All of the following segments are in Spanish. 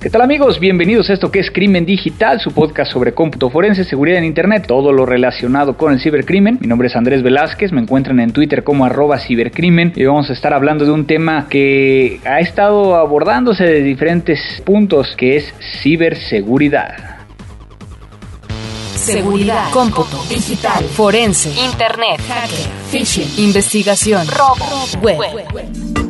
¿Qué tal amigos? Bienvenidos a esto que es Crimen Digital, su podcast sobre cómputo forense, seguridad en Internet, todo lo relacionado con el cibercrimen. Mi nombre es Andrés Velázquez, me encuentran en Twitter como arroba cibercrimen y vamos a estar hablando de un tema que ha estado abordándose de diferentes puntos, que es ciberseguridad. Seguridad, cómputo, digital, forense, internet, hacker, phishing, investigación, robo, web.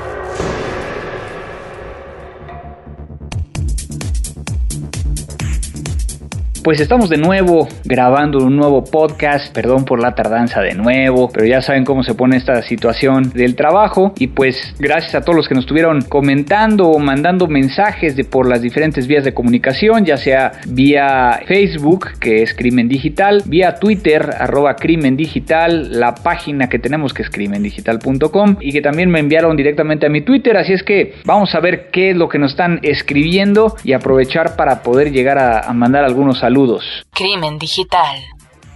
Pues estamos de nuevo grabando un nuevo podcast, perdón por la tardanza de nuevo, pero ya saben cómo se pone esta situación del trabajo. Y pues gracias a todos los que nos estuvieron comentando o mandando mensajes de por las diferentes vías de comunicación, ya sea vía Facebook, que es Crimen Digital, vía Twitter, arroba Crimen Digital, la página que tenemos que es crimendigital.com y que también me enviaron directamente a mi Twitter, así es que vamos a ver qué es lo que nos están escribiendo y aprovechar para poder llegar a, a mandar algunos saludos Saludos. Crimen Digital.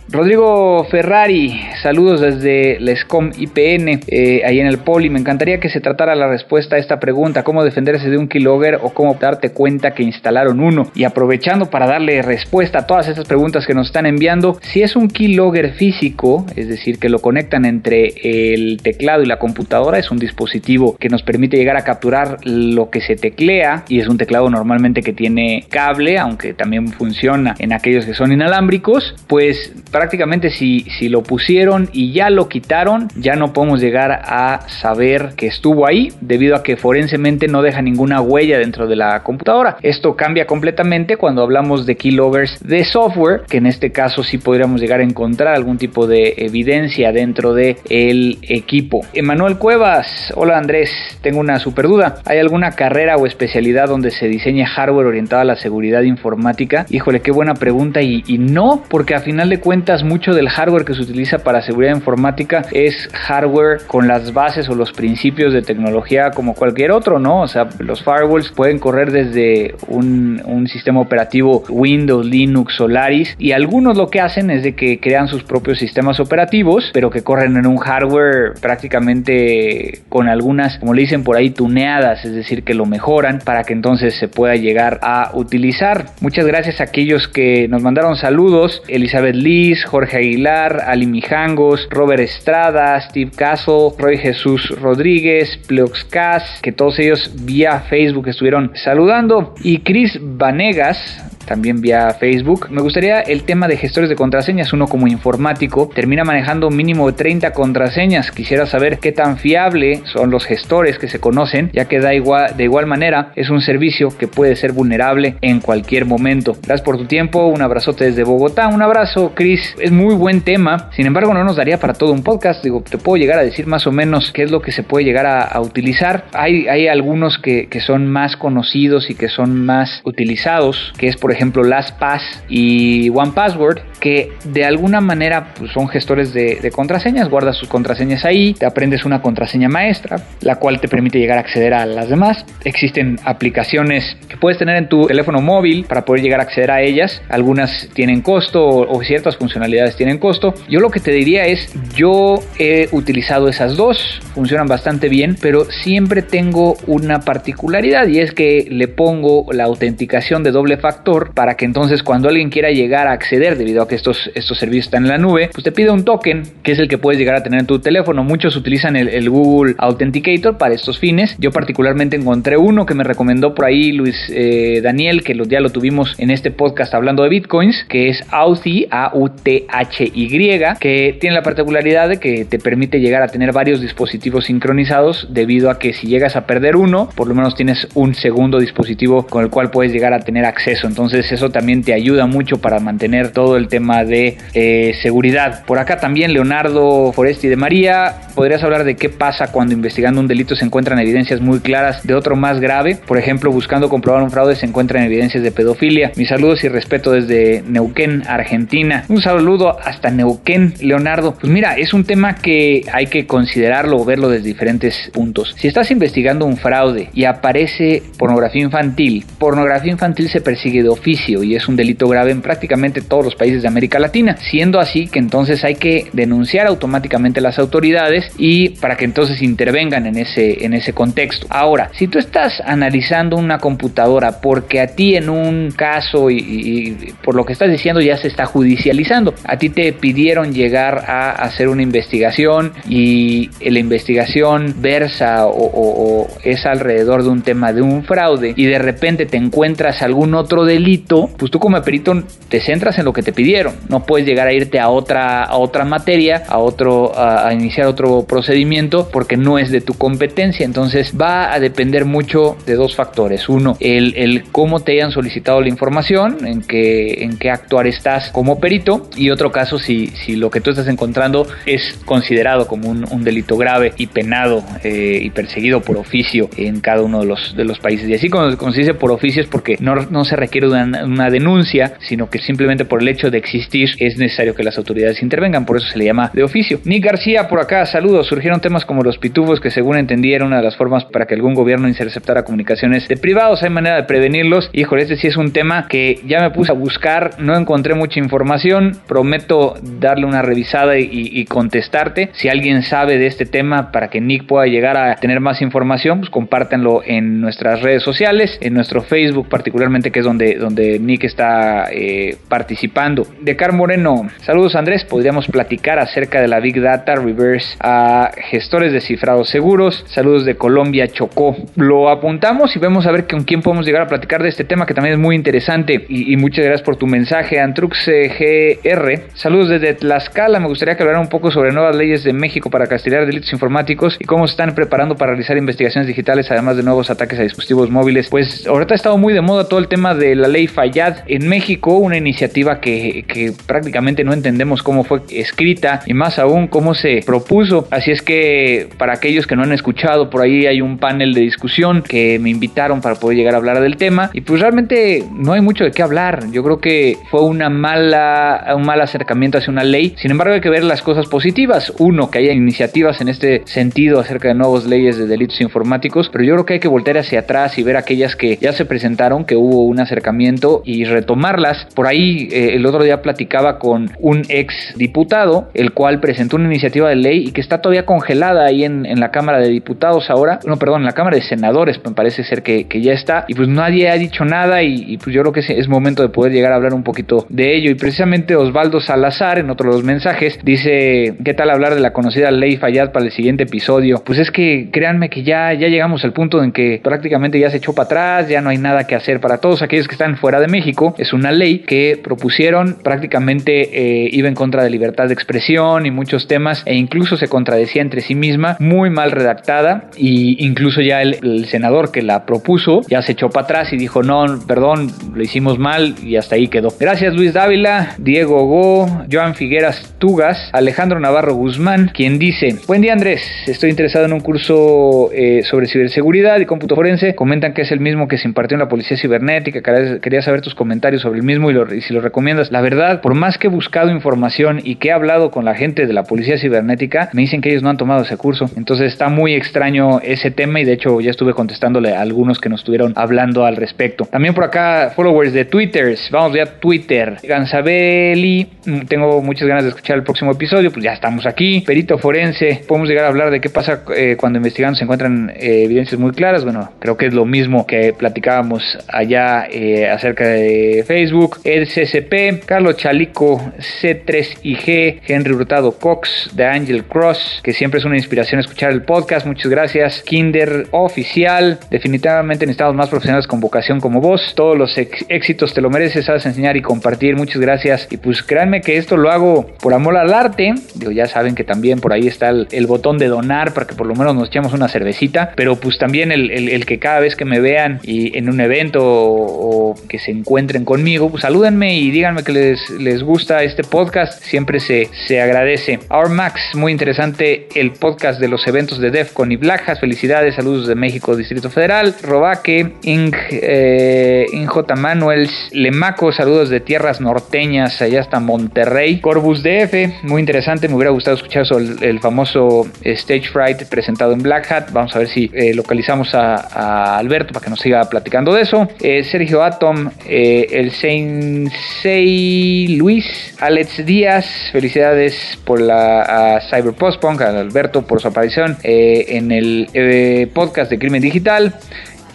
Rodrigo Ferrari, saludos desde Lescom IPN, eh, ahí en el Poli. Me encantaría que se tratara la respuesta a esta pregunta, cómo defenderse de un keylogger o cómo darte cuenta que instalaron uno. Y aprovechando para darle respuesta a todas estas preguntas que nos están enviando, si es un keylogger físico, es decir, que lo conectan entre el teclado y la computadora, es un dispositivo que nos permite llegar a capturar lo que se teclea y es un teclado normalmente que tiene cable, aunque también funciona en aquellos que son inalámbricos, pues prácticamente si, si lo pusieron y ya lo quitaron, ya no podemos llegar a saber que estuvo ahí debido a que forensemente no deja ninguna huella dentro de la computadora. Esto cambia completamente cuando hablamos de keyloggers de software, que en este caso sí podríamos llegar a encontrar algún tipo de evidencia dentro de el equipo. Emanuel Cuevas, hola Andrés, tengo una super duda. ¿Hay alguna carrera o especialidad donde se diseña hardware orientado a la seguridad informática? Híjole, qué buena pregunta y, y no, porque a final de cuentas mucho del hardware que se utiliza para seguridad informática es hardware con las bases o los principios de tecnología como cualquier otro, ¿no? O sea, los firewalls pueden correr desde un, un sistema operativo Windows, Linux, Solaris y algunos lo que hacen es de que crean sus propios sistemas operativos, pero que corren en un hardware prácticamente con algunas, como le dicen por ahí, tuneadas, es decir, que lo mejoran para que entonces se pueda llegar a utilizar. Muchas gracias a aquellos que nos mandaron saludos, Elizabeth Jorge Aguilar, Ali Mijangos, Robert Estrada, Steve Castle, Roy Jesús Rodríguez, Pleoxcas, que todos ellos vía Facebook estuvieron saludando, y Chris Vanegas, también vía Facebook. Me gustaría el tema de gestores de contraseñas. Uno como informático termina manejando mínimo de 30 contraseñas. Quisiera saber qué tan fiable son los gestores que se conocen, ya que da igual, de igual manera es un servicio que puede ser vulnerable en cualquier momento. Gracias por tu tiempo, un abrazote desde Bogotá, un abrazo Chris, es muy buen tema, sin embargo no nos daría para todo un podcast, digo, te puedo llegar a decir más o menos qué es lo que se puede llegar a, utilizar. Hay, hay algunos que, que son más conocidos y que son más utilizados, que es por ejemplo LastPass y OnePassword, que de alguna manera pues, son gestores de, contraseñas, guardas sus contraseñas ahí, te aprendes una contraseña maestra, la cual te permite llegar a acceder a las demás. Existen aplicaciones que puedes tener en tu teléfono móvil para poder llegar a acceder a ellas. Algunas tienen costo o, ciertas funcionalidades tienen costo. Yo lo que te diría es, yo he utilizado esas dos, funcionan bastante bien, pero siempre tengo una particularidad y es que le pongo la autenticación de doble factor para que entonces cuando alguien quiera llegar a acceder debido a que estos, estos servicios están en la nube, pues te pide un token que es el que puedes llegar a tener en tu teléfono. Muchos utilizan el, Google Authenticator para estos fines. Yo particularmente encontré uno que me recomendó por ahí Luis eh, Daniel, que ya lo tuvimos en este podcast hablando de bitcoins, que es Authy, A-U-T-H-Y, que tiene la particularidad de que te permite llegar a tener varios dispositivos sincronizados debido a que si llegas a perder uno, por lo menos tienes un segundo dispositivo con el cual puedes llegar a tener acceso. Entonces eso también te ayuda mucho para mantener todo el tema de eh, seguridad. Por acá también Leonardo Foresti de María, ¿podrías hablar de qué pasa cuando investigando un delito se encuentran evidencias muy claras de otro más grave? Por ejemplo, buscando comprobar un fraude se encuentran evidencias de pedofilia. Mis saludos y respeto desde Neuquén, Argentina. Un saludo hasta Neuquén, Leonardo. Pues mira, es un tema que hay que considerarlo o verlo desde diferentes puntos. Si estás investigando un fraude y aparece pornografía infantil, pornografía infantil se persigue de oficio y es un delito grave en prácticamente todos los países de América Latina, siendo así que entonces hay que denunciar automáticamente a las autoridades y para que entonces intervengan en ese, en ese contexto. Ahora, si tú estás analizando una computadora porque a ti en un caso y, y por lo que estás diciendo ya se está judicializando, a ti te pidieron llegar a hacer una investigación y la investigación versa o, es alrededor de un tema de un fraude y de repente te encuentras algún otro delito, pues tú como perito te centras en lo que te pidieron. No puedes llegar a irte a otra, a otra materia, a otro, a, iniciar otro procedimiento porque no es de tu competencia. Entonces va a depender mucho de dos factores. Uno, el, el cómo te hayan solicitado la información, en qué, en qué actuar estás como perito. Y otro caso, si, si lo que tú estás encontrando es considerado como un, delito grave y penado eh, y perseguido por oficio en cada uno de los, de los países. Y así como, se dice por oficio es porque no, no se requiere una, una, denuncia, sino que simplemente por el hecho de existir es necesario que las autoridades intervengan, por eso se le llama de oficio. Nick García por acá, saludos. Surgieron temas como los pitufos que según entendí era una de las formas para que algún gobierno interceptara comunicaciones de privados. Hay manera de prevenirlos. Híjole, este sí es un tema que ya me puse a buscar, no encontré mucha información. Prometo darle una revisada y, contestarte. Si alguien sabe de este tema para que Nick pueda llegar a tener más información, pues compártanlo en nuestras redes sociales, en nuestro Facebook particularmente, que es donde, donde Nick está eh, participando. De Car Moreno, saludos Andrés, podríamos platicar acerca de la Big Data Reverse a gestores de cifrados seguros. Saludos de Colombia, Chocó. Lo apuntamos y vemos a ver con quién podemos llegar a platicar de este tema que también es muy interesante. Y, muchas gracias por tu mensaje, Antrux GR. Saludos desde Tlaxcala, me gustaría que hablara un poco sobre nuevas leyes de México para castigar delitos informáticos y cómo se están preparando para realizar investigaciones digitales, además de nuevos ataques a dispositivos móviles. Pues ahorita ha estado muy de moda todo el tema de la ley Fayad en México, una iniciativa que, que prácticamente no entendemos cómo fue escrita y más aún cómo se propuso. Así es que para aquellos que no han escuchado, por ahí hay un panel de discusión que me invitaron para poder llegar a hablar del tema y pues realmente no hay mucho de qué hablar. Yo creo que fue una mala, un mal acercamiento hacia una ley. Sin embargo, hay que ver las cosas positivas. Uno, que haya iniciativas en este sentido acerca de nuevas leyes de delitos informáticos, pero yo creo que hay que voltear hacia atrás y ver aquellas que ya se presentaron, que hubo un acercamiento y retomarlas. Por ahí eh, el otro día platicaba con un ex diputado, el cual presentó una iniciativa de ley y que está todavía congelada ahí en, la Cámara de Diputados ahora, no, perdón, en la Cámara de Senadores, me parece ser que, ya está, y pues nadie ha dicho nada y, pues yo creo que es, momento de poder llegar a hablar un poquito de ello. Y precisamente Osvaldo Salazar, en otro de los mensajes, dice, ¿qué tal hablar de la conocida ley Fayad para el siguiente episodio? Pues es que créanme que ya, ya llegamos al punto en que prácticamente ya se echó para atrás, ya no hay nada que hacer para todos aquellos que están fuera de México. Es una ley que propusieron, prácticamente eh, iba en contra de libertad de expresión y muchos temas e incluso se contradecía entre sí misma, muy mal redactada y incluso ya el, senador que la propuso ya se echó para atrás y dijo no, perdón, lo hicimos mal y hasta ahí quedó. Gracias Luis Dávila, Diego Go, Joan Figueras Tugas, Alejandro Navarro Guzmán, quien dice, buen día Andrés, estoy interesado en un curso eh, sobre ciberseguridad y cómputo forense. Comentan que es el mismo que se impartió en la policía cibernética. Quería saber tus comentarios sobre el mismo y, si lo recomiendas. Verdad, por más que he buscado información y que he hablado con la gente de la policía cibernética, me dicen que ellos no han tomado ese curso. Entonces está muy extraño ese tema y de hecho ya estuve contestándole a algunos que nos estuvieron hablando al respecto. También por acá, followers de Twitter. Vamos ya a Twitter. Gansabeli, mm, tengo muchas ganas de escuchar el próximo episodio. Pues ya estamos aquí. Perito forense. Podemos llegar a hablar de qué pasa eh, cuando investigando se encuentran eh, evidencias muy claras. Bueno, creo que es lo mismo que platicábamos allá eh, acerca de Facebook. El CCP, Carlos Chalico, C3IG, Henry Hurtado Cox, de Angel Cross, que siempre es una inspiración escuchar el podcast. Muchas gracias. Kinder Oficial, definitivamente necesitamos más profesionales con vocación como vos. Todos los éxitos te lo mereces, sabes enseñar y compartir. Muchas gracias. Y pues créanme que esto lo hago por amor al arte. Digo, ya saben que también por ahí está el, botón de donar para que por lo menos nos echemos una cervecita. Pero pues también el, que cada vez que me vean y en un evento o, que se encuentren conmigo, pues salúdenme y díganme que les, les gusta este podcast, siempre se, se agradece. Our Max, muy interesante el podcast de los eventos de DEFCON y Black. Felicidades, saludos de México, Distrito Federal. Robaque, Ing, eh, J. Manuels, Lemaco, saludos de tierras norteñas, allá hasta Monterrey. Corbus DF, muy interesante, me hubiera gustado escuchar sobre el, famoso Stage Fright presentado en Black Hat. Vamos a ver si eh, localizamos a, Alberto para que nos siga platicando de eso. Eh, Sergio Atom, eh, el Sensei Luis, Alex Díaz, felicidades por la Cyber Postpunk, a Alberto por su aparición en el podcast de Crimen Digital.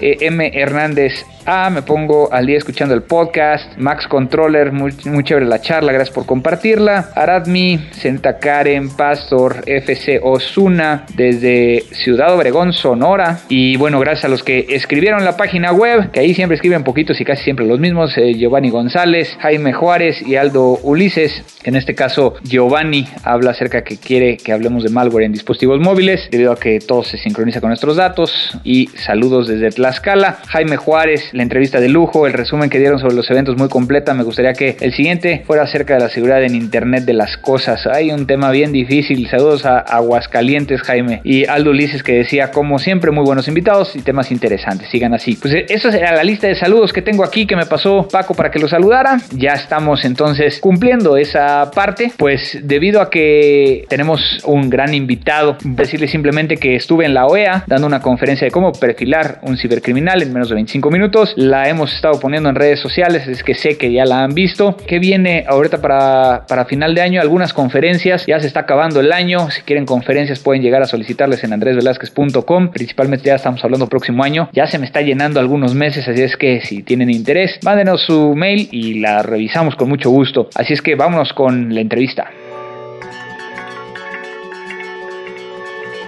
M. Hernández Ah, me pongo al día escuchando el podcast. Max Controller, muy, chévere la charla, gracias por compartirla. Aradmi, Senta Karen, Pastor, FC Osuna, desde Ciudad Obregón, Sonora. Y bueno, gracias a los que escribieron la página web, que ahí siempre escriben poquitos y casi siempre los mismos. Eh, Giovanni González, Jaime Juárez y Aldo Ulises. En este caso, Giovanni habla acerca que quiere que hablemos de malware en dispositivos móviles, debido a que todo se sincroniza con nuestros datos. Y saludos desde Tlaxcala. Jaime Juárez, la entrevista de lujo, el resumen que dieron sobre los eventos muy completa. Me gustaría que el siguiente fuera acerca de la seguridad en Internet de las cosas. Hay un tema bien difícil. Saludos a Aguascalientes, Jaime. Y Aldo Ulises que decía, como siempre, muy buenos invitados y temas interesantes. Sigan así. Pues eh, eso era la lista de saludos que tengo aquí que me pasó Paco para que lo saludara. Ya estamos entonces cumpliendo esa parte. Pues debido a que tenemos un gran invitado, decirle simplemente que estuve en la OEA dando una conferencia de cómo perfilar un cibercriminal en menos de 25 minutos la hemos estado poniendo en redes sociales, es que sé que ya la han visto. ¿Qué viene ahorita para, para final de año? Algunas conferencias, ya se está acabando el año. Si quieren conferencias pueden llegar a solicitarles en andresvelazquez.com. Principalmente ya estamos hablando próximo año. Ya se me está llenando algunos meses, así es que si tienen interés, mándenos su mail y la revisamos con mucho gusto. Así es que vámonos con la entrevista.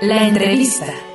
La entrevista.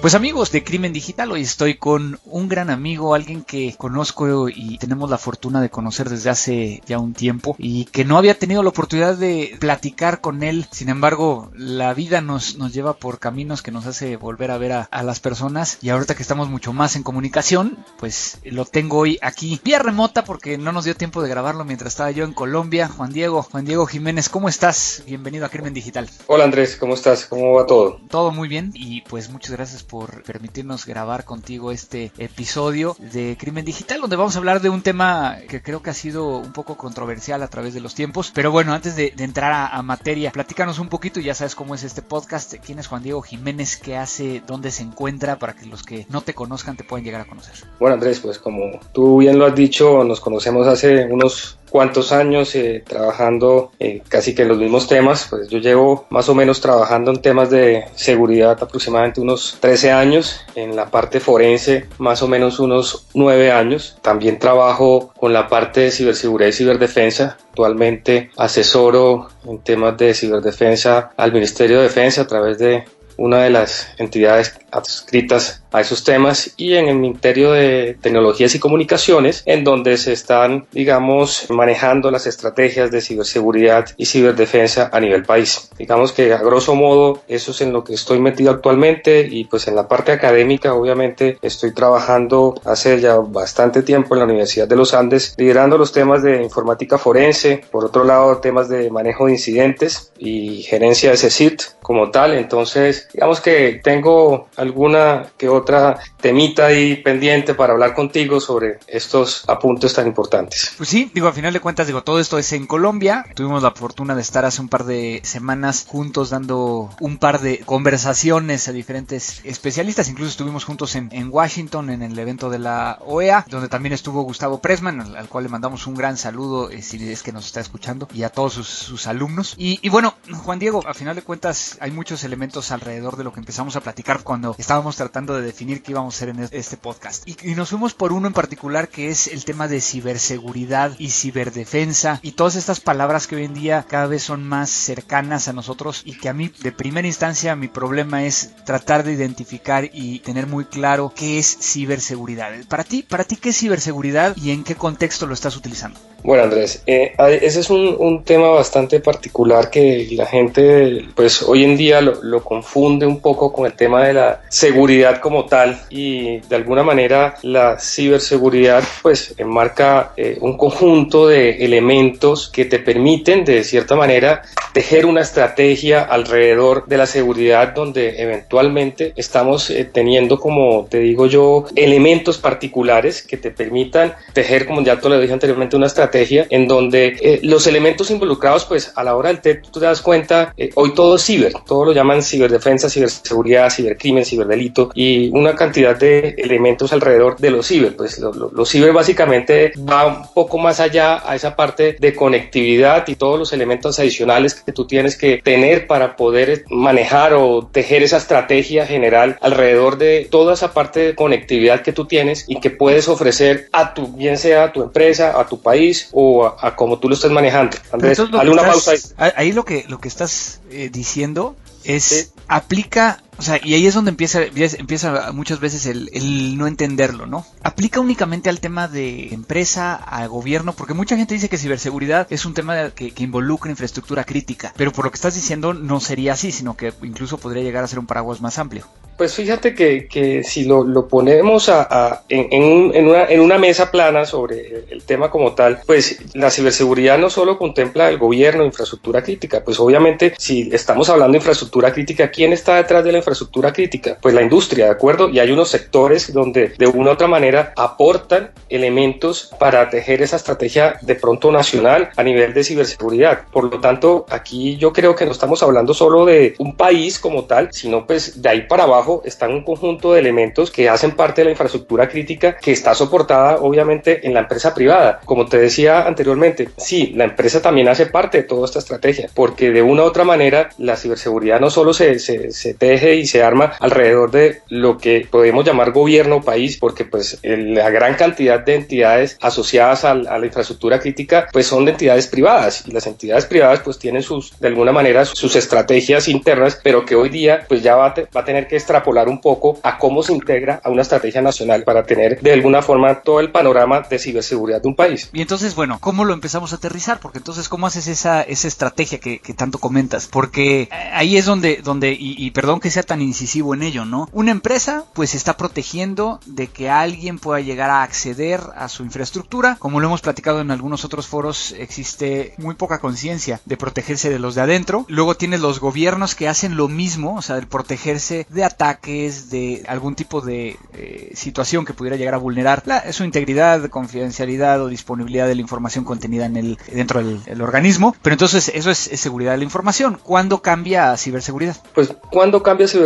Pues amigos de Crimen Digital, hoy estoy con un gran amigo, alguien que conozco y tenemos la fortuna de conocer desde hace ya un tiempo y que no había tenido la oportunidad de platicar con él. Sin embargo, la vida nos, nos lleva por caminos que nos hace volver a ver a, las personas y ahorita que estamos mucho más en comunicación, pues lo tengo hoy aquí vía remota porque no nos dio tiempo de grabarlo mientras estaba yo en Colombia. Juan Diego, Juan Diego Jiménez, ¿cómo estás? Bienvenido a Crimen Digital. Hola Andrés, ¿cómo estás? ¿Cómo va todo? Todo muy bien y pues muchas gracias por permitirnos grabar contigo este episodio de Crimen Digital, donde vamos a hablar de un tema que creo que ha sido un poco controversial a través de los tiempos. Pero bueno, antes de, entrar a, materia, platícanos un poquito, ya sabes cómo es este podcast, quién es Juan Diego Jiménez, qué hace, dónde se encuentra, para que los que no te conozcan te puedan llegar a conocer. Bueno Andrés, pues como tú bien lo has dicho, nos conocemos hace unos cuántos años eh, trabajando eh, casi que en los mismos temas. Pues yo llevo más o menos trabajando en temas de seguridad aproximadamente unos 13 años, en la parte forense más o menos unos 9 años. También trabajo con la parte de ciberseguridad y ciberdefensa. Actualmente asesoro en temas de ciberdefensa al Ministerio de Defensa a través de una de las entidades adscritas a esos temas y en el Ministerio de Tecnologías y Comunicaciones, en donde se están, digamos, manejando las estrategias de ciberseguridad y ciberdefensa a nivel país. Digamos que a grosso modo eso es en lo que estoy metido actualmente y pues en la parte académica obviamente estoy trabajando hace ya bastante tiempo en la Universidad de los Andes liderando los temas de informática forense, por otro lado temas de manejo de incidentes y gerencia de CECIT como tal, entonces digamos que tengo alguna que otra temita ahí pendiente para hablar contigo sobre estos apuntes tan importantes. Pues sí, digo, a final de cuentas, digo, todo esto es en Colombia. Tuvimos la fortuna de estar hace un par de semanas juntos dando un par de conversaciones a diferentes especialistas. Incluso estuvimos juntos en, Washington en el evento de la OEA, donde también estuvo Gustavo Pressman, al, cual le mandamos un gran saludo eh, si es que nos está escuchando, y a todos sus, alumnos. Y bueno, Juan Diego, a final de cuentas hay muchos elementos alrededor de lo que empezamos a platicar cuando estábamos tratando de definir qué íbamos a hacer en este podcast. Y, nos fuimos por uno en particular que es el tema de ciberseguridad y ciberdefensa y todas estas palabras que hoy en día cada vez son más cercanas a nosotros y que a mí de primera instancia mi problema es tratar de identificar y tener muy claro qué es ciberseguridad. Para ti, para ti qué es ciberseguridad y en qué contexto lo estás utilizando. Bueno, Andrés, eh, ese es un, tema bastante particular que la gente, pues hoy en día lo, confunde un poco con el tema de la seguridad como tal y de alguna manera la ciberseguridad, pues enmarca eh, un conjunto de elementos que te permiten de cierta manera tejer una estrategia alrededor de la seguridad donde eventualmente estamos eh, teniendo, como te digo yo, elementos particulares que te permitan tejer, como ya te lo dije anteriormente, una estrategia en donde eh, los elementos involucrados, pues a la hora del TED tú te das cuenta, eh, hoy todo es ciber, todo lo llaman ciberdefensa, ciberseguridad, cibercrimen, ciberdelito y una cantidad de elementos alrededor de los ciber. Pues los ciber básicamente va un poco más allá a esa parte de conectividad y todos los elementos adicionales que tú tienes que tener para poder manejar o tejer esa estrategia general alrededor de toda esa parte de conectividad que tú tienes y que puedes ofrecer a tu, bien sea a tu empresa, a tu país, o a, como tú lo estés manejando. Andrés, dale una pausa ahí. Ahí lo que, lo que estás eh, diciendo es, aplica o sea, y ahí es donde empieza, empieza muchas veces el, no entenderlo, ¿no? Aplica únicamente al tema de empresa, al gobierno, porque mucha gente dice que ciberseguridad es un tema que, involucra infraestructura crítica, pero por lo que estás diciendo no sería así, sino que incluso podría llegar a ser un paraguas más amplio. Pues fíjate que, si lo, ponemos a, en, una, en, una, mesa plana sobre el tema como tal, pues la ciberseguridad no solo contempla el gobierno, infraestructura crítica, pues obviamente si estamos hablando de infraestructura crítica, ¿quién está detrás de la infraestructura crítica? Pues la industria, ¿de acuerdo? Y hay unos sectores donde de una u otra manera aportan elementos para tejer esa estrategia de pronto nacional a nivel de ciberseguridad. Por lo tanto, aquí yo creo que no estamos hablando solo de un país como tal, sino pues de ahí para abajo están un conjunto de elementos que hacen parte de la infraestructura crítica que está soportada obviamente en la empresa privada. Como te decía anteriormente, sí, la empresa también hace parte de toda esta estrategia, porque de una u otra manera la ciberseguridad no solo se, se, se teje y se arma alrededor de lo que podemos llamar gobierno país, porque pues la gran cantidad de entidades asociadas a, la infraestructura crítica pues son de entidades privadas y las entidades privadas pues tienen sus, de alguna manera, sus estrategias internas, pero que hoy día pues ya va, va a tener que extrapolar un poco a cómo se integra a una estrategia nacional para tener de alguna forma todo el panorama de ciberseguridad de un país. Y entonces, bueno, ¿cómo lo empezamos a aterrizar? Porque entonces, ¿cómo haces esa, esa estrategia que, que tanto comentas? Porque ahí es donde, donde y, y perdón que sea tan incisivo en ello, ¿no? Una empresa pues está protegiendo de que alguien pueda llegar a acceder a su infraestructura. Como lo hemos platicado en algunos otros foros, existe muy poca conciencia de protegerse de los de adentro. Luego tienes los gobiernos que hacen lo mismo, o sea, el protegerse de ataques, de algún tipo de eh, situación que pudiera llegar a vulnerar su integridad, confidencialidad o disponibilidad de la información contenida en el, dentro del organismo. Pero entonces eso es, seguridad de la información. ¿Cuándo cambia a ciberseguridad? Pues, ¿cuándo cambia ciberseguridad?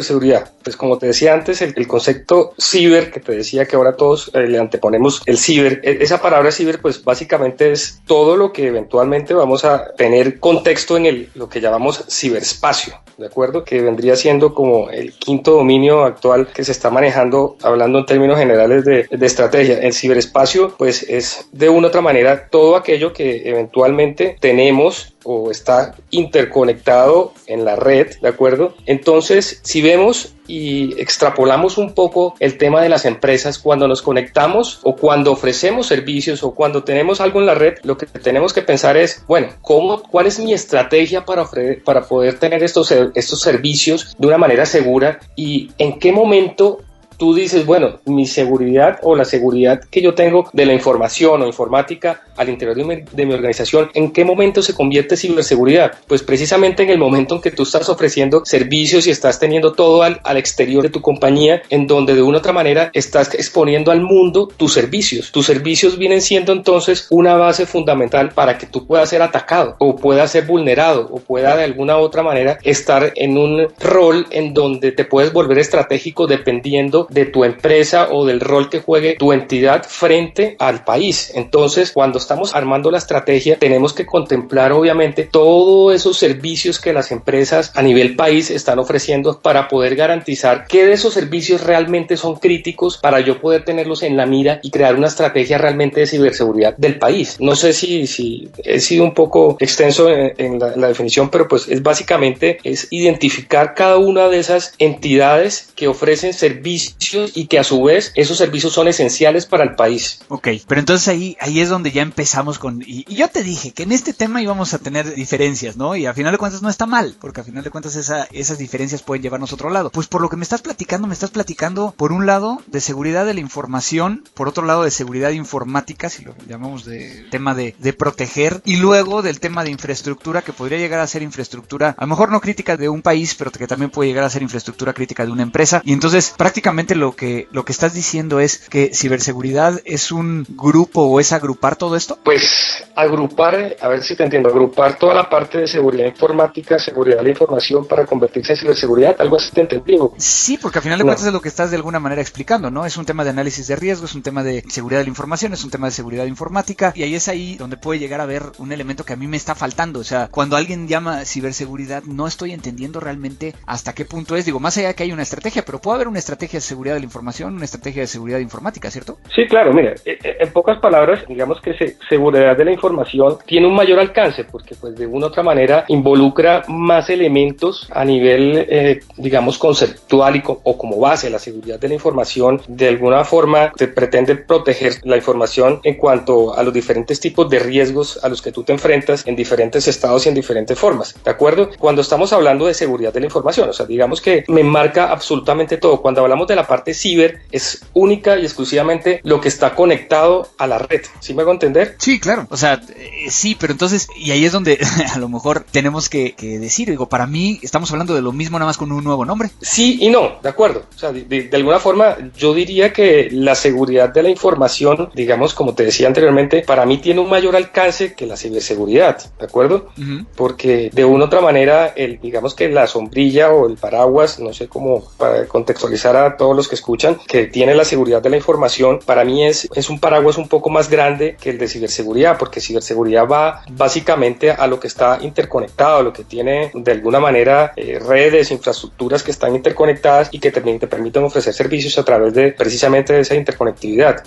Pues como te decía antes, el, concepto ciber, que te decía que ahora todos eh, le anteponemos el ciber, e, esa palabra ciber pues básicamente es todo lo que eventualmente vamos a tener contexto en el, lo que llamamos ciberespacio, ¿de acuerdo? Que vendría siendo como el quinto dominio actual que se está manejando, hablando en términos generales de, de estrategia. El ciberespacio pues es de una u otra manera todo aquello que eventualmente tenemos o está interconectado en la red, ¿de acuerdo? Entonces, si vemos y extrapolamos un poco el tema de las empresas, cuando nos conectamos o cuando ofrecemos servicios o cuando tenemos algo en la red, lo que tenemos que pensar es, bueno, ¿cómo, ¿cuál es mi estrategia para, para poder tener estos, estos servicios de una manera segura y en qué momento tú dices, bueno, mi seguridad o la seguridad que yo tengo de la información o informática al interior de mi, organización, ¿en qué momento se convierte ciberseguridad? Pues precisamente en el momento en que tú estás ofreciendo servicios y estás teniendo todo al, al exterior de tu compañía, en donde de una u otra manera estás exponiendo al mundo tus servicios. Tus servicios vienen siendo entonces una base fundamental para que tú puedas ser atacado o puedas ser vulnerado o pueda de alguna otra manera estar en un rol en donde te puedes volver estratégico dependiendo de tu empresa o del rol que juegue tu entidad frente al país. Entonces, cuando estamos armando la estrategia, tenemos que contemplar obviamente todos esos servicios que las empresas a nivel país están ofreciendo para poder garantizar que de esos servicios realmente son críticos para yo poder tenerlos en la mira y crear una estrategia realmente de ciberseguridad del país. No sé si, si he sido un poco extenso en, la, la definición, pero pues es básicamente es identificar cada una de esas entidades que ofrecen servicios y que a su vez esos servicios son esenciales para el país. Ok, pero entonces ahí, ahí es donde ya empezamos con... Y, yo te dije que en este tema íbamos a tener diferencias, ¿no? Y a final de cuentas no está mal, porque a final de cuentas esas diferencias pueden llevarnos a otro lado. Pues por lo que me estás platicando, me estás platicando, por un lado, de seguridad de la información, por otro lado, de seguridad informática, si lo llamamos de tema de, de proteger, y luego del tema de infraestructura, que podría llegar a ser infraestructura, a lo mejor no crítica de un país, pero que también puede llegar a ser infraestructura crítica de una empresa. Y entonces, prácticamente lo que, lo que estás diciendo es que ciberseguridad es un grupo o es agrupar todo esto? Pues agrupar, a ver si te entiendo, agrupar toda la parte de seguridad informática, seguridad de la información para convertirse en ciberseguridad, algo así te entendí. Sí, porque al final de cuentas es lo que estás de alguna manera explicando, ¿no? Es un tema de análisis de riesgo, es un tema de seguridad de la información, es un tema de seguridad informática y ahí es ahí donde puede llegar a haber un elemento que a mí me está faltando. O sea, cuando alguien llama ciberseguridad, no estoy entendiendo realmente hasta qué punto es. Digo, más allá de que hay una estrategia, pero puede haber una estrategia seguridad de la información, una estrategia de seguridad informática, ¿cierto? Sí, claro, mira, eh, eh, en pocas palabras, digamos que seguridad de la información tiene un mayor alcance porque pues de una u otra manera involucra más elementos a nivel, eh, digamos, conceptual y o como base. La seguridad de la información de alguna forma te pretende proteger la información en cuanto a los diferentes tipos de riesgos a los que tú te enfrentas en diferentes estados y en diferentes formas, ¿de acuerdo? Cuando estamos hablando de seguridad de la información, o sea, digamos que me marca absolutamente todo. Cuando hablamos de la parte ciber, es única y exclusivamente lo que está conectado a la red. ¿Sí me hago entender? Sí, claro. O sea, eh, sí, pero entonces, y ahí es donde a lo mejor tenemos que, decir, digo, para mí estamos hablando de lo mismo nada más con un nuevo nombre. Sí y no, de acuerdo. O sea, de, alguna forma yo diría que la seguridad de la información, digamos, como te decía anteriormente, para mí tiene un mayor alcance que la ciberseguridad, ¿de acuerdo? Porque de una u otra manera, el, digamos que la sombrilla o el paraguas, no sé cómo para contextualizar a todos los que escuchan, que tiene la seguridad de la información, para mí es, es un paraguas un poco más grande que el de ciberseguridad, porque ciberseguridad va básicamente a lo que está interconectado, a lo que tiene de alguna manera eh, redes, infraestructuras que están interconectadas y que también te permiten ofrecer servicios a través de precisamente de esa interconectividad.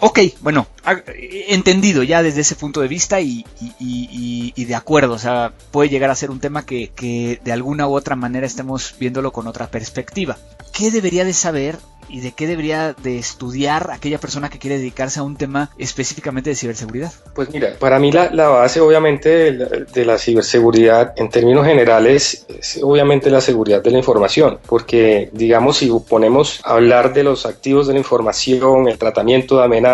Ok, bueno, entendido ya desde ese punto de vista y, de acuerdo, o sea, puede llegar a ser un tema que, que de alguna u otra manera estemos viéndolo con otra perspectiva. ¿Qué debería de saber y de qué debería de estudiar aquella persona que quiere dedicarse a un tema específicamente de ciberseguridad? Pues mira, para mí la, base obviamente de la, ciberseguridad en términos generales es obviamente la seguridad de la información, porque digamos si ponemos a hablar de los activos de la información, el tratamiento de amenazas,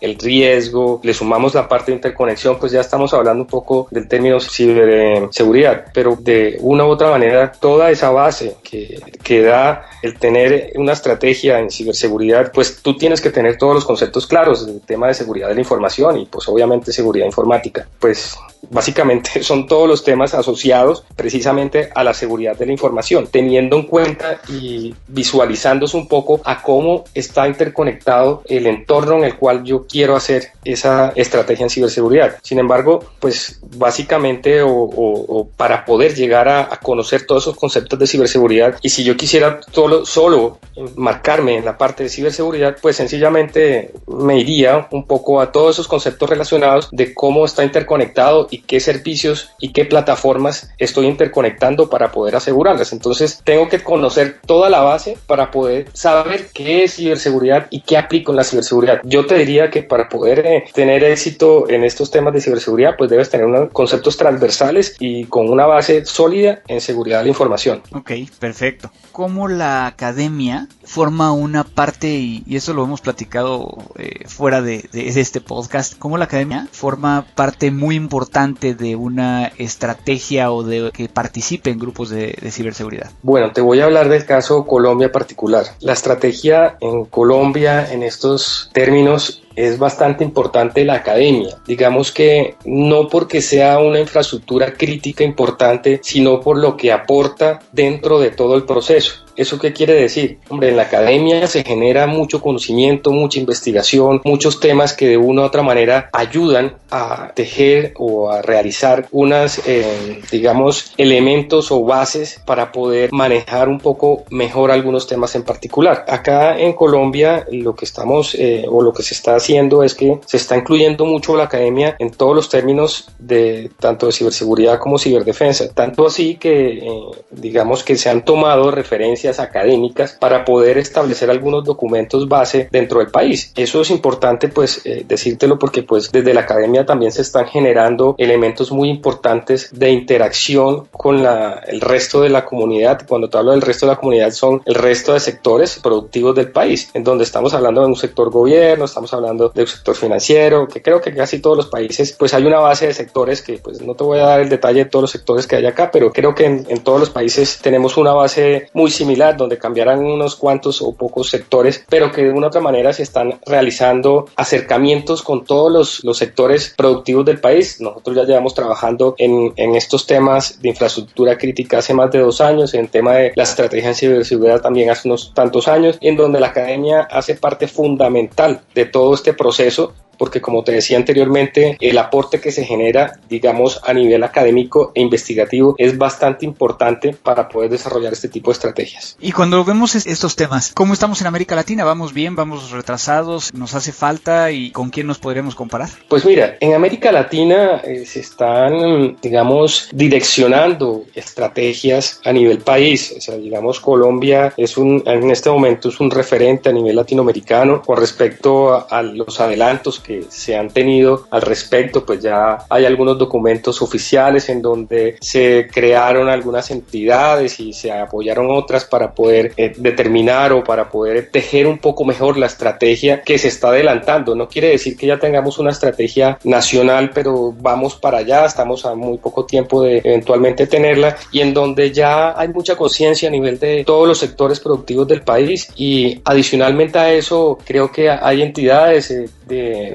el riesgo, le sumamos la parte de interconexión, pues ya estamos hablando un poco del término ciberseguridad, pero de una u otra manera toda esa base que, que da el tener una estrategia en ciberseguridad, pues tú tienes que tener todos los conceptos claros del tema de seguridad de la información y pues obviamente seguridad informática. Pues básicamente son todos los temas asociados precisamente a la seguridad de la información, teniendo en cuenta y visualizándose un poco a cómo está interconectado el entorno en el cual yo quiero hacer esa estrategia en ciberseguridad. Sin embargo, pues básicamente o, para poder llegar a, conocer todos esos conceptos de ciberseguridad y si yo quisiera solo, solo marcarme en la parte de ciberseguridad, pues sencillamente me iría un poco a todos esos conceptos relacionados de cómo está interconectado y qué servicios y qué plataformas estoy interconectando para poder asegurarlas. Entonces tengo que conocer toda la base para poder saber qué es ciberseguridad y qué aplico en la ciberseguridad. Yo te diría que para poder eh, tener éxito en estos temas de ciberseguridad, pues debes tener unos conceptos transversales y con una base sólida en seguridad de la información. Ok, perfecto. ¿Cómo la academia forma una parte, y, eso lo hemos platicado eh, fuera de, este podcast, cómo la academia forma parte muy importante de una estrategia o de que participe en grupos de, de ciberseguridad? Bueno, te voy a hablar del caso Colombia particular. La estrategia en Colombia en estos términos es bastante importante la academia. Digamos que no porque sea una infraestructura crítica importante, sino por lo que aporta dentro de todo el proceso. ¿Eso qué quiere decir? Hombre, en la academia se genera mucho conocimiento, mucha investigación, muchos temas que de una u otra manera ayudan a tejer o a realizar unas, eh, digamos, elementos o bases para poder manejar un poco mejor algunos temas en particular. Acá en Colombia lo que estamos eh, o lo que se está haciendo es que se está incluyendo mucho la academia en todos los términos de tanto de ciberseguridad como ciberdefensa. Tanto así que, eh, digamos, que se han tomado referencias referencias académicas para poder establecer algunos documentos base dentro del país. Eso es importante pues eh, decírtelo porque pues desde la academia también se están generando elementos muy importantes de interacción con la, el resto de la comunidad. Cuando te hablo del resto de la comunidad son el resto de sectores productivos del país, en donde estamos hablando de un sector gobierno, estamos hablando de un sector financiero, que creo que casi todos los países pues hay una base de sectores que pues no te voy a dar el detalle de todos los sectores que hay acá, pero creo que en, en todos los países tenemos una base muy similar donde cambiarán unos cuantos o pocos sectores, pero que de una u otra manera se están realizando acercamientos con todos los, los sectores productivos del país. Nosotros ya llevamos trabajando en, en estos temas de infraestructura crítica hace más de dos años, en tema de la estrategia en ciberseguridad también hace unos tantos años, en donde la academia hace parte fundamental de todo este proceso porque como te decía anteriormente, el aporte que se genera, digamos, a nivel académico e investigativo es bastante importante para poder desarrollar este tipo de estrategias. Y cuando vemos estos temas, ¿cómo estamos en América Latina? ¿Vamos bien? ¿Vamos retrasados? ¿Nos hace falta? ¿Y con quién nos podremos comparar? Pues mira, en América Latina eh, se están, digamos, direccionando estrategias a nivel país. O sea, digamos, Colombia es un, en este momento es un referente a nivel latinoamericano con respecto a, a los adelantos que se han tenido al respecto, pues ya hay algunos documentos oficiales en donde se crearon algunas entidades y se apoyaron otras para poder eh, determinar o para poder tejer un poco mejor la estrategia que se está adelantando. No quiere decir que ya tengamos una estrategia nacional, pero vamos para allá, estamos a muy poco tiempo de eventualmente tenerla y en donde ya hay mucha conciencia a nivel de todos los sectores productivos del país y adicionalmente a eso creo que hay entidades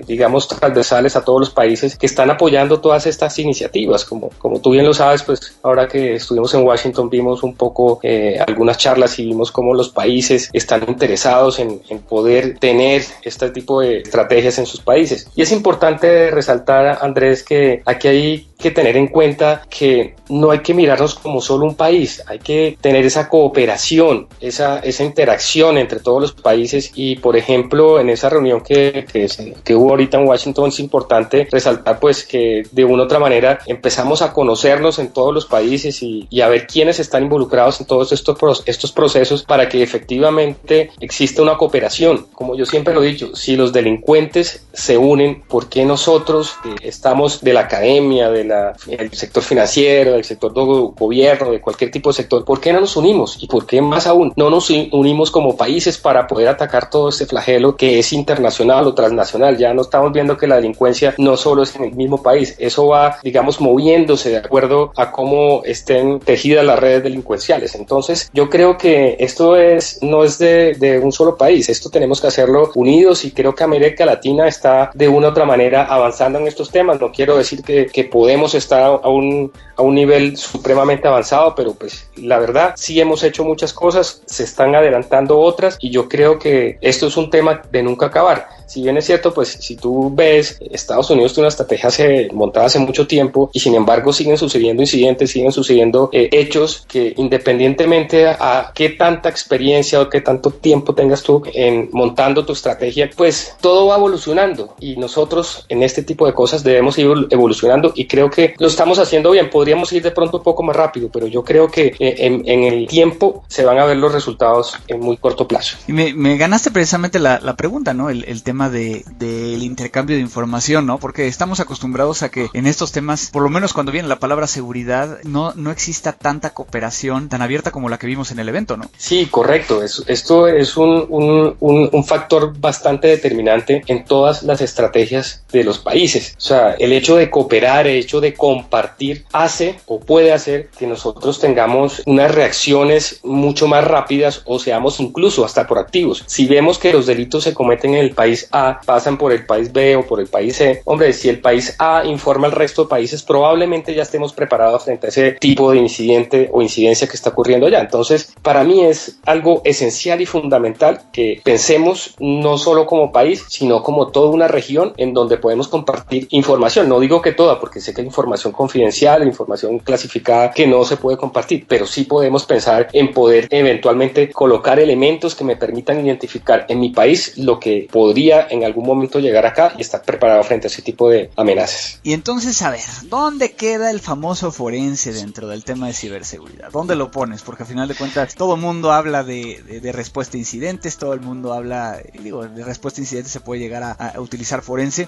digamos, transversales a todos los países que están apoyando todas estas iniciativas. Como, como tú bien lo sabes, pues ahora que estuvimos en Washington vimos un poco eh, algunas charlas y vimos cómo los países están interesados en, poder tener este tipo de estrategias en sus países. Y es importante resaltar, Andrés, que aquí hay que tener en cuenta que no hay que mirarnos como solo un país, hay que tener esa cooperación, esa, esa interacción entre todos los países y, por ejemplo, en esa reunión que, que, que, hubo ahorita en Washington es importante resaltar pues que de una u otra manera empezamos a conocernos en todos los países y, y a ver quiénes están involucrados en todos estos, estos procesos para que efectivamente exista una cooperación. Como yo siempre lo he dicho, si los delincuentes se unen, ¿por qué nosotros que estamos de la academia, de el sector financiero, del sector de gobierno, de cualquier tipo de sector, ¿por qué no nos unimos? Y por qué más aún no nos unimos como países para poder atacar todo este flagelo que es internacional o transnacional. Ya no estamos viendo que la delincuencia no solo es en el mismo país, eso va, digamos, moviéndose de acuerdo a cómo estén tejidas las redes delincuenciales. Entonces, yo creo que esto es, no es de, de un solo país, esto tenemos que hacerlo unidos y creo que América Latina está de una u otra manera avanzando en estos temas. No quiero decir que, que podemos hemos estado a un, a un nivel supremamente avanzado, pero pues la verdad sí hemos hecho muchas cosas, se están adelantando otras y yo creo que esto es un tema de nunca acabar. Si bien es cierto, pues si tú ves, Estados Unidos tiene una estrategia montada hace mucho tiempo y sin embargo siguen sucediendo incidentes, siguen sucediendo eh, hechos que independientemente a, qué tanta experiencia o qué tanto tiempo tengas tú en montando tu estrategia, pues todo va evolucionando y nosotros en este tipo de cosas debemos ir evolucionando y creo que lo estamos haciendo bien. Podríamos ir de pronto un poco más rápido, pero yo creo que eh, en, en el tiempo se van a ver los resultados en muy corto plazo. Y me, me ganaste precisamente la, la pregunta, ¿no? El, el, tema de del intercambio de información, ¿no? Porque estamos acostumbrados a que en estos temas, por lo menos cuando viene la palabra seguridad, no, no exista tanta cooperación tan abierta como la que vimos en el evento, ¿no? Sí, correcto. Es, esto es un, un, un, un factor bastante determinante en todas las estrategias de los países. O sea, el hecho de cooperar, el hecho de compartir hace o puede hacer que nosotros tengamos unas reacciones mucho más rápidas o seamos incluso hasta proactivos. Si vemos que los delitos se cometen en el país A, pasan por el país B o por el país C, hombre, si el país A informa al resto de países, probablemente ya estemos preparados frente a ese tipo de incidente o incidencia que está ocurriendo allá. Entonces, para mí es algo esencial y fundamental que pensemos no solo como país, sino como toda una región en donde podemos compartir información. No digo que toda, porque sé que hay información confidencial, información clasificada que no se puede compartir, pero sí podemos pensar en poder eventualmente colocar elementos que me permitan identificar en mi país lo que podría en algún momento llegar acá y estar preparado frente a ese tipo de amenazas. Y entonces, a ver, ¿dónde queda el famoso forense dentro del tema de ciberseguridad? ¿Dónde lo pones? Porque al final de cuentas todo el mundo habla de, respuesta a incidentes, todo el mundo habla, digo, de respuesta a incidentes se puede llegar a, a utilizar forense.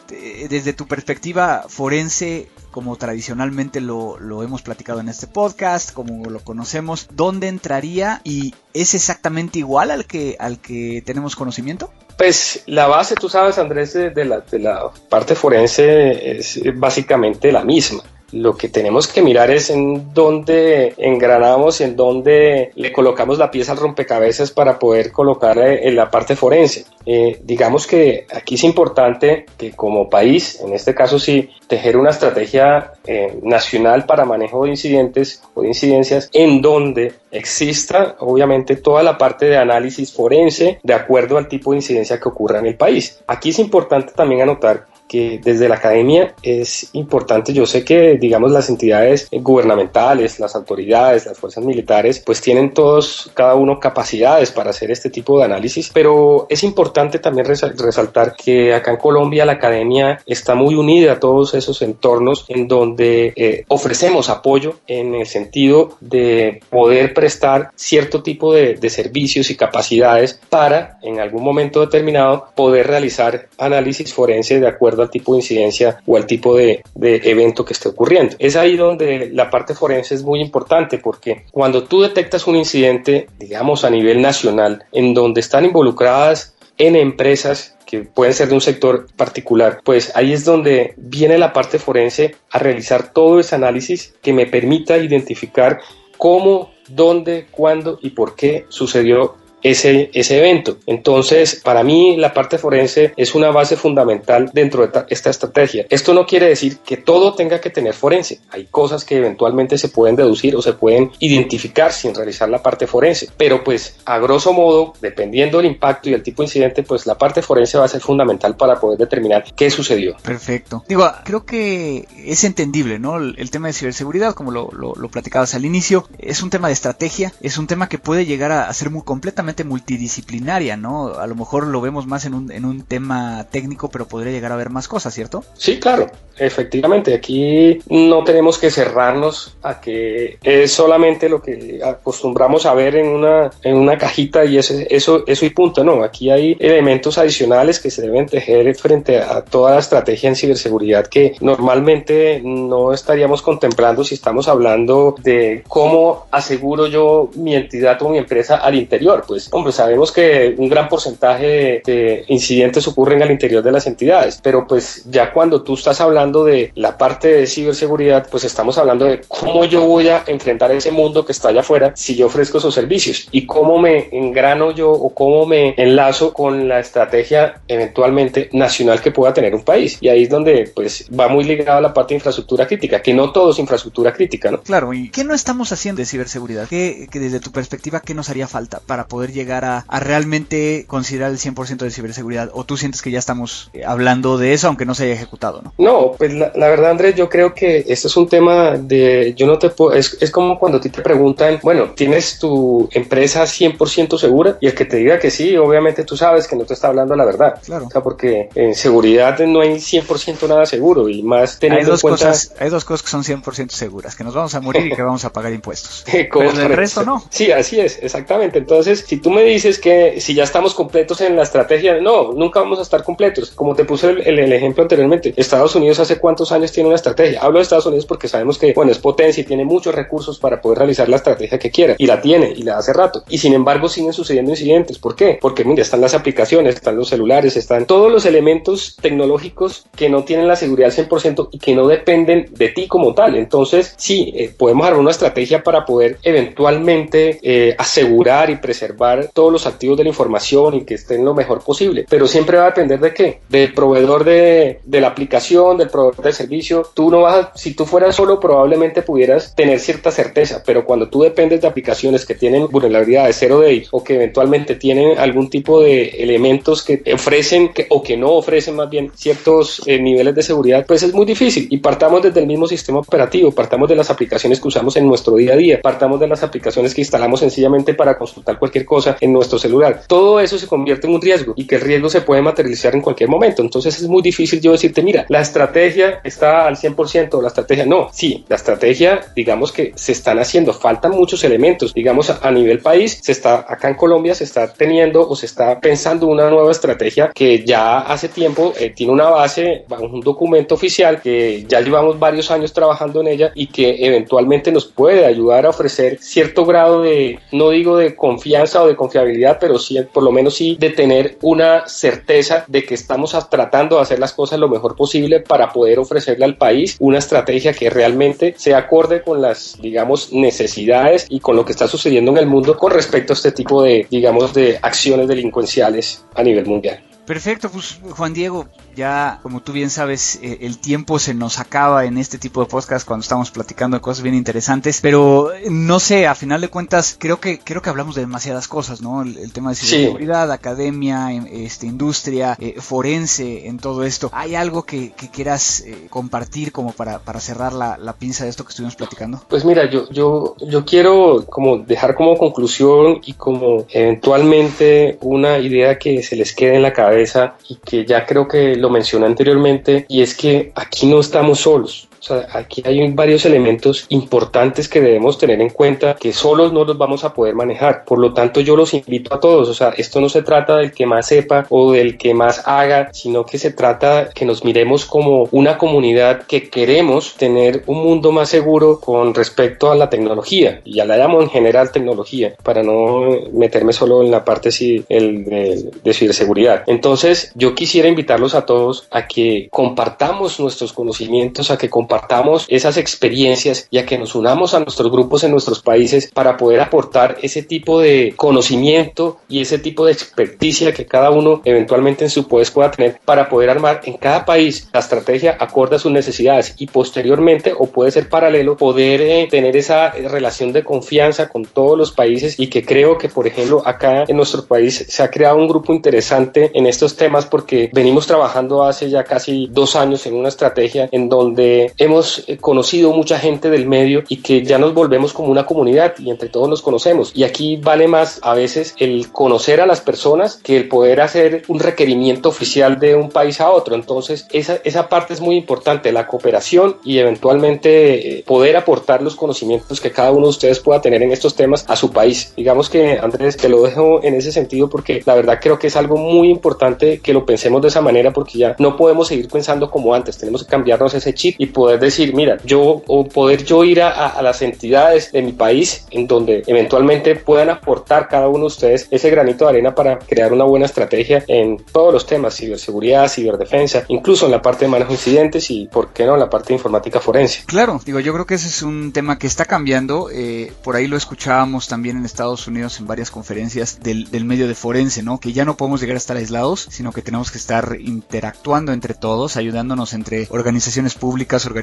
Desde tu perspectiva forense, como tradicionalmente lo, lo, hemos platicado en este podcast, como lo conocemos, ¿dónde entraría y es exactamente igual al que, al que tenemos conocimiento? Pues la base, tú sabes, Andrés, de la, de la parte forense es básicamente la misma. Lo que tenemos que mirar es en dónde engranamos y en dónde le colocamos la pieza al rompecabezas para poder colocar en la parte forense. Eh, digamos que aquí es importante que como país, en este caso sí, tejer una estrategia eh, nacional para manejo de incidentes o de incidencias en donde exista obviamente toda la parte de análisis forense de acuerdo al tipo de incidencia que ocurra en el país. Aquí es importante también anotar que desde la academia es importante. Yo sé que, digamos, las entidades gubernamentales, las autoridades, las fuerzas militares, pues tienen todos, cada uno, capacidades para hacer este tipo de análisis, pero es importante también resaltar que acá en Colombia la academia está muy unida a todos esos entornos en donde eh, ofrecemos apoyo en el sentido de poder prestar cierto tipo de, de servicios y capacidades para, en algún momento determinado, poder realizar análisis forense de acuerdo al tipo de incidencia o al tipo de, evento que esté ocurriendo. Es ahí donde la parte forense es muy importante porque cuando tú detectas un incidente, digamos a nivel nacional, en donde están involucradas en empresas que pueden ser de un sector particular, pues ahí es donde viene la parte forense a realizar todo ese análisis que me permita identificar cómo, dónde, cuándo y por qué sucedió ese, ese evento. Entonces, para mí la parte forense es una base fundamental dentro de esta estrategia. Esto no quiere decir que todo tenga que tener forense. Hay cosas que eventualmente se pueden deducir o se pueden identificar sin realizar la parte forense. Pero pues, a grosso modo, dependiendo del impacto y el tipo de incidente, pues la parte forense va a ser fundamental para poder determinar qué sucedió. Perfecto. Digo, creo que es entendible, ¿no? El, tema de ciberseguridad, como lo, lo, lo platicabas al inicio, es un tema de estrategia, es un tema que puede llegar a ser muy completamente multidisciplinaria, ¿no? A lo mejor lo vemos más en un, en un tema técnico, pero podría llegar a ver más cosas, ¿cierto? Sí, claro, efectivamente. Aquí no tenemos que cerrarnos a que es solamente lo que acostumbramos a ver en una, en una cajita y eso, eso, eso y punto, no. Aquí hay elementos adicionales que se deben tejer frente a toda la estrategia en ciberseguridad que normalmente no estaríamos contemplando si estamos hablando de cómo aseguro yo mi entidad o mi empresa al interior. Pues hombre, sabemos que un gran porcentaje de incidentes ocurren al interior de las entidades, pero pues ya cuando tú estás hablando de la parte de ciberseguridad, pues estamos hablando de cómo yo voy a enfrentar ese mundo que está allá afuera si yo ofrezco esos servicios y cómo me engrano yo o cómo me enlazo con la estrategia eventualmente nacional que pueda tener un país. Y ahí es donde pues va muy ligado a la parte de infraestructura crítica, que no todo es infraestructura crítica, ¿no? Claro, ¿y qué no estamos haciendo de ciberseguridad? ¿Qué, que desde tu perspectiva, qué nos haría falta para poder llegar a, realmente considerar el 100% de ciberseguridad? ¿O tú sientes que ya estamos eh, hablando de eso, aunque no se haya ejecutado? No, no pues la, verdad, Andrés, yo creo que esto es un tema de, yo no te puedo, es, es como cuando a ti te preguntan, bueno, ¿tienes tu empresa 100% segura? Y el que te diga que sí, obviamente tú sabes que no te está hablando la verdad. Claro. O sea, porque en seguridad no hay 100% nada seguro y más teniendo hay dos en cuenta... Cosas, hay dos cosas que son 100% seguras, que nos vamos a morir y que vamos a pagar impuestos. Pero el resto no. Sí, así es, exactamente. Entonces, si tú me dices que si ya estamos completos en la estrategia, no, nunca vamos a estar completos. Como te puse el, ejemplo anteriormente, Estados Unidos hace cuántos años tiene una estrategia. Hablo de Estados Unidos porque sabemos que, bueno, es potencia y tiene muchos recursos para poder realizar la estrategia que quiera. Y la tiene, y la hace rato. Y sin embargo siguen sucediendo incidentes. ¿Por qué? Porque, mira, están las aplicaciones, están los celulares, están todos los elementos tecnológicos que no tienen la seguridad al 100% y que no dependen de ti como tal. Entonces, sí, eh, podemos armar una estrategia para poder eventualmente eh, asegurar y preservar todos los activos de la información y que estén lo mejor posible. Pero siempre va a depender de qué? Del proveedor de, de la aplicación, del proveedor del servicio, tú no vas a, si tú fueras solo probablemente pudieras tener cierta certeza, pero cuando tú dependes de aplicaciones que tienen vulnerabilidad de cero day o que eventualmente tienen algún tipo de elementos que ofrecen o que no ofrecen más bien ciertos eh, niveles de seguridad, pues es muy difícil y partamos desde el mismo sistema operativo, partamos de las aplicaciones que usamos en nuestro día a día, partamos de las aplicaciones que instalamos sencillamente para consultar cualquier cosa en nuestro celular. Todo eso se convierte en un riesgo y que el riesgo se puede materializar en cualquier momento. Entonces es muy difícil yo decirte, mira, la estrategia está al 100%, la estrategia no. Sí, la estrategia, digamos que se están haciendo, faltan muchos elementos. Digamos, a, nivel país, se está, acá en Colombia se está teniendo o se está pensando una nueva estrategia que ya hace tiempo eh, tiene una base, un documento oficial que ya llevamos varios años trabajando en ella y que eventualmente nos puede ayudar a ofrecer cierto grado de, no digo de confianza de confiabilidad, pero sí, por lo menos sí, de tener una certeza de que estamos tratando de hacer las cosas lo mejor posible para poder ofrecerle al país una estrategia que realmente sea acorde con las, digamos, necesidades y con lo que está sucediendo en el mundo con respecto a este tipo de, digamos, de acciones delincuenciales a nivel mundial. Perfecto, pues Juan Diego, ya como tú bien sabes, eh, el tiempo se nos acaba en este tipo de podcast cuando estamos platicando de cosas bien interesantes, pero eh, no sé, a final de cuentas creo que creo que hablamos de demasiadas cosas, ¿no? El, tema de seguridad, academia, em, este, industria, eh, forense, en todo esto. ¿Hay algo que, quieras compartir como para, para cerrar la, la, pinza de esto que estuvimos platicando? Pues mira, yo, yo, yo quiero como dejar como conclusión y como eventualmente una idea que se les quede en la cabeza y que ya creo que lo mencioné anteriormente y es que aquí no estamos solos. O sea, aquí hay varios elementos importantes que debemos tener en cuenta que solos no los vamos a poder manejar. Por lo tanto, yo los invito a todos. O sea, esto no se trata del que más sepa o del que más haga, sino que se trata que nos miremos como una comunidad que queremos tener un mundo más seguro con respecto a la tecnología. Y ya la llamo en general tecnología, para no meterme solo en la parte el, de, de ciberseguridad. Entonces, yo quisiera invitarlos a todos a que compartamos nuestros conocimientos, a que compartamos compartamos esas experiencias y a que nos unamos a nuestros grupos en nuestros países para poder aportar ese tipo de conocimiento y ese tipo de experticia que cada uno eventualmente en su país pueda tener para poder armar en cada país la estrategia acorde a sus necesidades y posteriormente o puede ser paralelo poder eh, tener esa relación de confianza con todos los países y que creo que por ejemplo acá en nuestro país se ha creado un grupo interesante en estos temas porque venimos trabajando hace ya casi dos años en una estrategia en donde hemos eh, conocido mucha gente del medio y que ya nos volvemos como una comunidad y entre todos nos conocemos. Y aquí vale más a veces el conocer a las personas que el poder hacer un requerimiento oficial de un país a otro. Entonces, esa, esa parte es muy importante, la cooperación y eventualmente eh, poder aportar los conocimientos que cada uno de ustedes pueda tener en estos temas a su país. Digamos que, Andrés, te lo dejo en ese sentido porque la verdad creo que es algo muy importante que lo pensemos de esa manera porque ya no podemos seguir pensando como antes. Tenemos que cambiarnos ese chip y poder decir, mira, yo o poder yo ir a, las entidades de mi país en donde eventualmente puedan aportar cada uno de ustedes ese granito de arena para crear una buena estrategia en todos los temas, ciberseguridad, ciberdefensa, incluso en la parte de manejo de incidentes y, ¿por qué no?, en la parte de informática forense. Claro, digo, yo creo que ese es un tema que está cambiando. Eh, por ahí lo escuchábamos también en Estados Unidos en varias conferencias del, del medio de forense, ¿no? Que ya no podemos llegar a estar aislados, sino que tenemos que estar interactuando entre todos, ayudándonos entre organizaciones públicas, organizaciones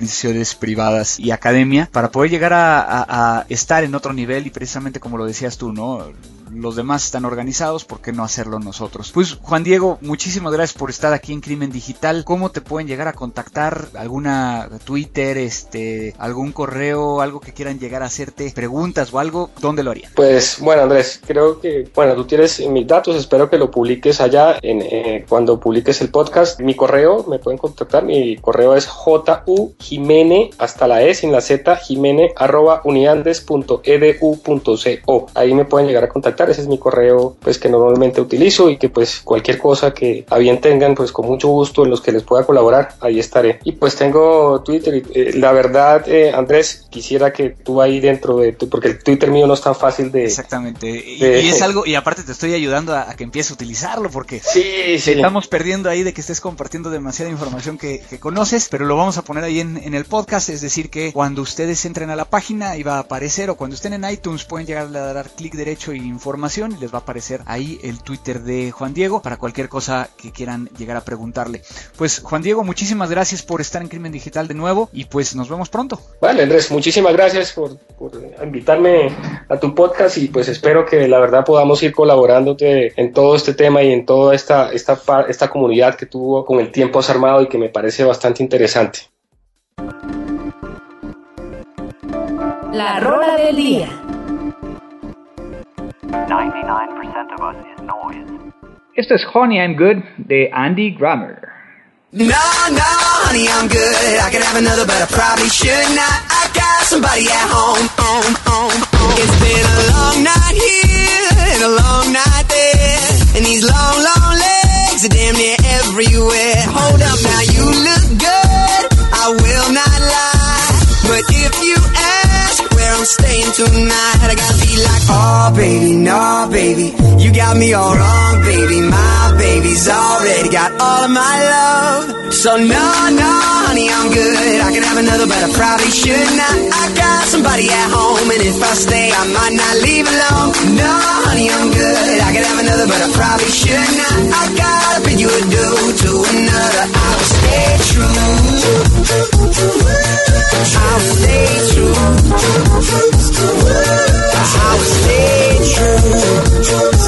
privadas y academia para poder llegar a, a estar en otro nivel y precisamente como lo decías tú, ¿no? Los demás están organizados, ¿por qué no hacerlo nosotros? Pues Juan Diego, muchísimas gracias por estar aquí en Crimen Digital. ¿Cómo te pueden llegar a contactar? ¿Alguna Twitter, este, algún correo, algo que quieran llegar a hacerte preguntas o algo? ¿Dónde lo harían? Pues bueno, Andrés, creo que, bueno, tú tienes mis datos, espero que lo publiques allá en, eh, cuando publiques el podcast. Mi correo, me pueden contactar, mi correo es ju jimene hasta la e sin la z jimene arroba uniandes.edu.co. Ahí me pueden llegar a contactar ese es mi correo pues que normalmente utilizo y que pues cualquier cosa que a bien tengan pues con mucho gusto en los que les pueda colaborar, ahí estaré. Y pues tengo Twitter y eh, la verdad eh, Andrés, quisiera que tú ahí dentro de tu, porque el Twitter mío no es tan fácil de... Exactamente. y, es algo, y aparte te estoy ayudando a, que empieces a utilizarlo porque sí, sí. estamos perdiendo ahí de que estés compartiendo demasiada información que, conoces, pero lo vamos a poner ahí en, en, el podcast, es decir que cuando ustedes entren a la página iba a aparecer o cuando estén en iTunes pueden llegar a dar clic derecho y informar información y les va a aparecer ahí el Twitter de Juan Diego para cualquier cosa que quieran llegar a preguntarle. Pues Juan Diego, muchísimas gracias por estar en Crimen Digital de nuevo y pues nos vemos pronto. Vale, Andrés, muchísimas gracias por, por invitarme a tu podcast y pues espero que la verdad podamos ir colaborándote en todo este tema y en toda esta, esta, esta comunidad que tuvo con el tiempo has armado y que me parece bastante interesante. La rola del día. 99% of us is noise. Esto es Honey I'm Good de Andy Grammer. No, no, honey, I'm good. I could have another, but I probably should not. I got somebody at home, home, home, home. It's been a long night here and a long night there, and these long, long legs are damn near everywhere. Hold up, now staying tonight, I gotta be like, oh baby, no baby, you got me all wrong, baby. My baby's already got all of my love, so no, no, honey, I'm good. I could have another, but I probably should not. I got somebody at home, and if I stay, I might not leave alone. No, honey, I'm good. I could have another, but I probably should not. I gotta bid you adieu to another. I will stay true. I'll stay true. I'll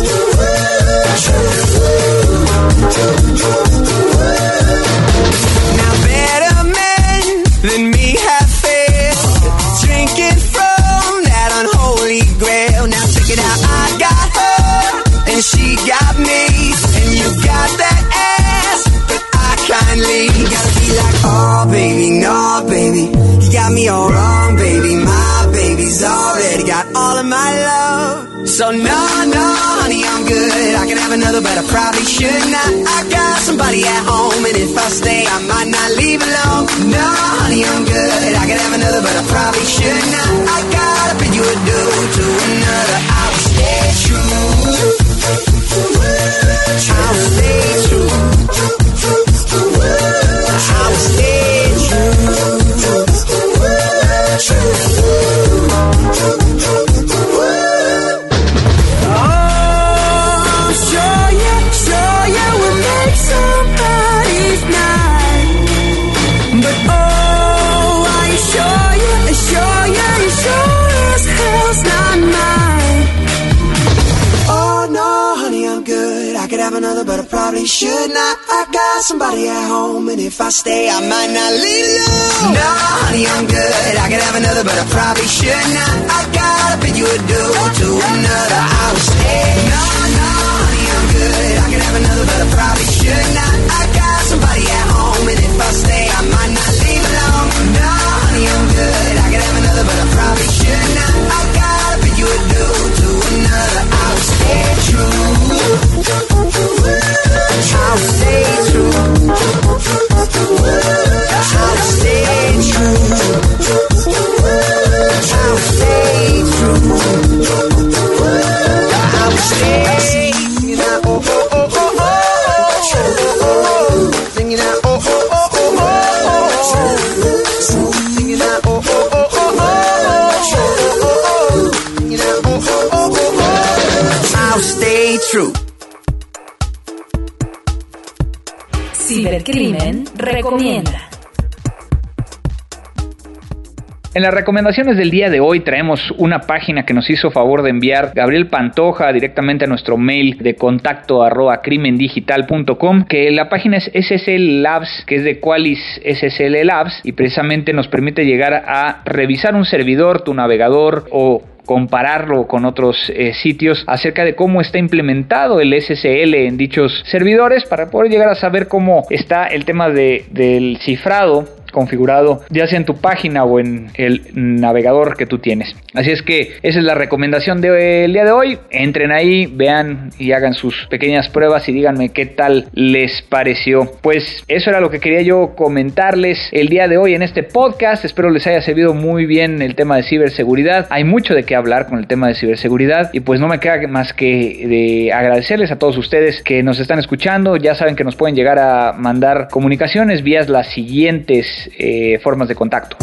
stay true. So no, no, honey, I'm good. I can have another, but I probably should not. I got somebody at home, and if I stay, I might not leave alone. No, honey, I'm good. I can have another, but I probably should not. I gotta bid you adieu to another. I will stay true. I will stay probably should not. I got somebody at home, and if I stay, I might not leave alone. No, honey, I'm good. I could have another, but I probably should not. I gotta bid you adieu to another. I En las recomendaciones del día de hoy traemos una página que nos hizo favor de enviar Gabriel Pantoja directamente a nuestro mail de contacto arroba crimendigital.com que la página es SSL Labs que es de Qualis SSL Labs y precisamente nos permite llegar a revisar un servidor, tu navegador o compararlo con otros eh, sitios acerca de cómo está implementado el SSL en dichos servidores para poder llegar a saber cómo está el tema de, del cifrado configurado ya sea en tu página o en el navegador que tú tienes. Así es que esa es la recomendación del día de hoy. Entren ahí, vean y hagan sus pequeñas pruebas y díganme qué tal les pareció. Pues eso era lo que quería yo comentarles el día de hoy en este podcast. Espero les haya servido muy bien el tema de ciberseguridad. Hay mucho de qué hablar con el tema de ciberseguridad y pues no me queda más que de agradecerles a todos ustedes que nos están escuchando. Ya saben que nos pueden llegar a mandar comunicaciones vía las siguientes eh, formas de contacto.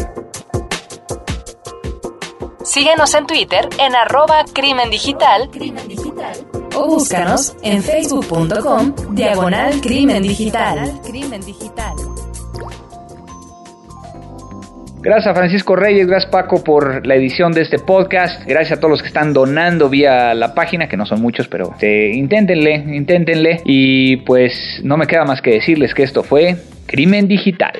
Síguenos en Twitter en arroba crimen digital o búscanos en facebook.com diagonal crimen digital. Gracias a Francisco Reyes, gracias Paco por la edición de este podcast. Gracias a todos los que están donando vía la página, que no son muchos, pero este, inténtenle, inténtenle. Y pues no me queda más que decirles que esto fue Crimen Digital.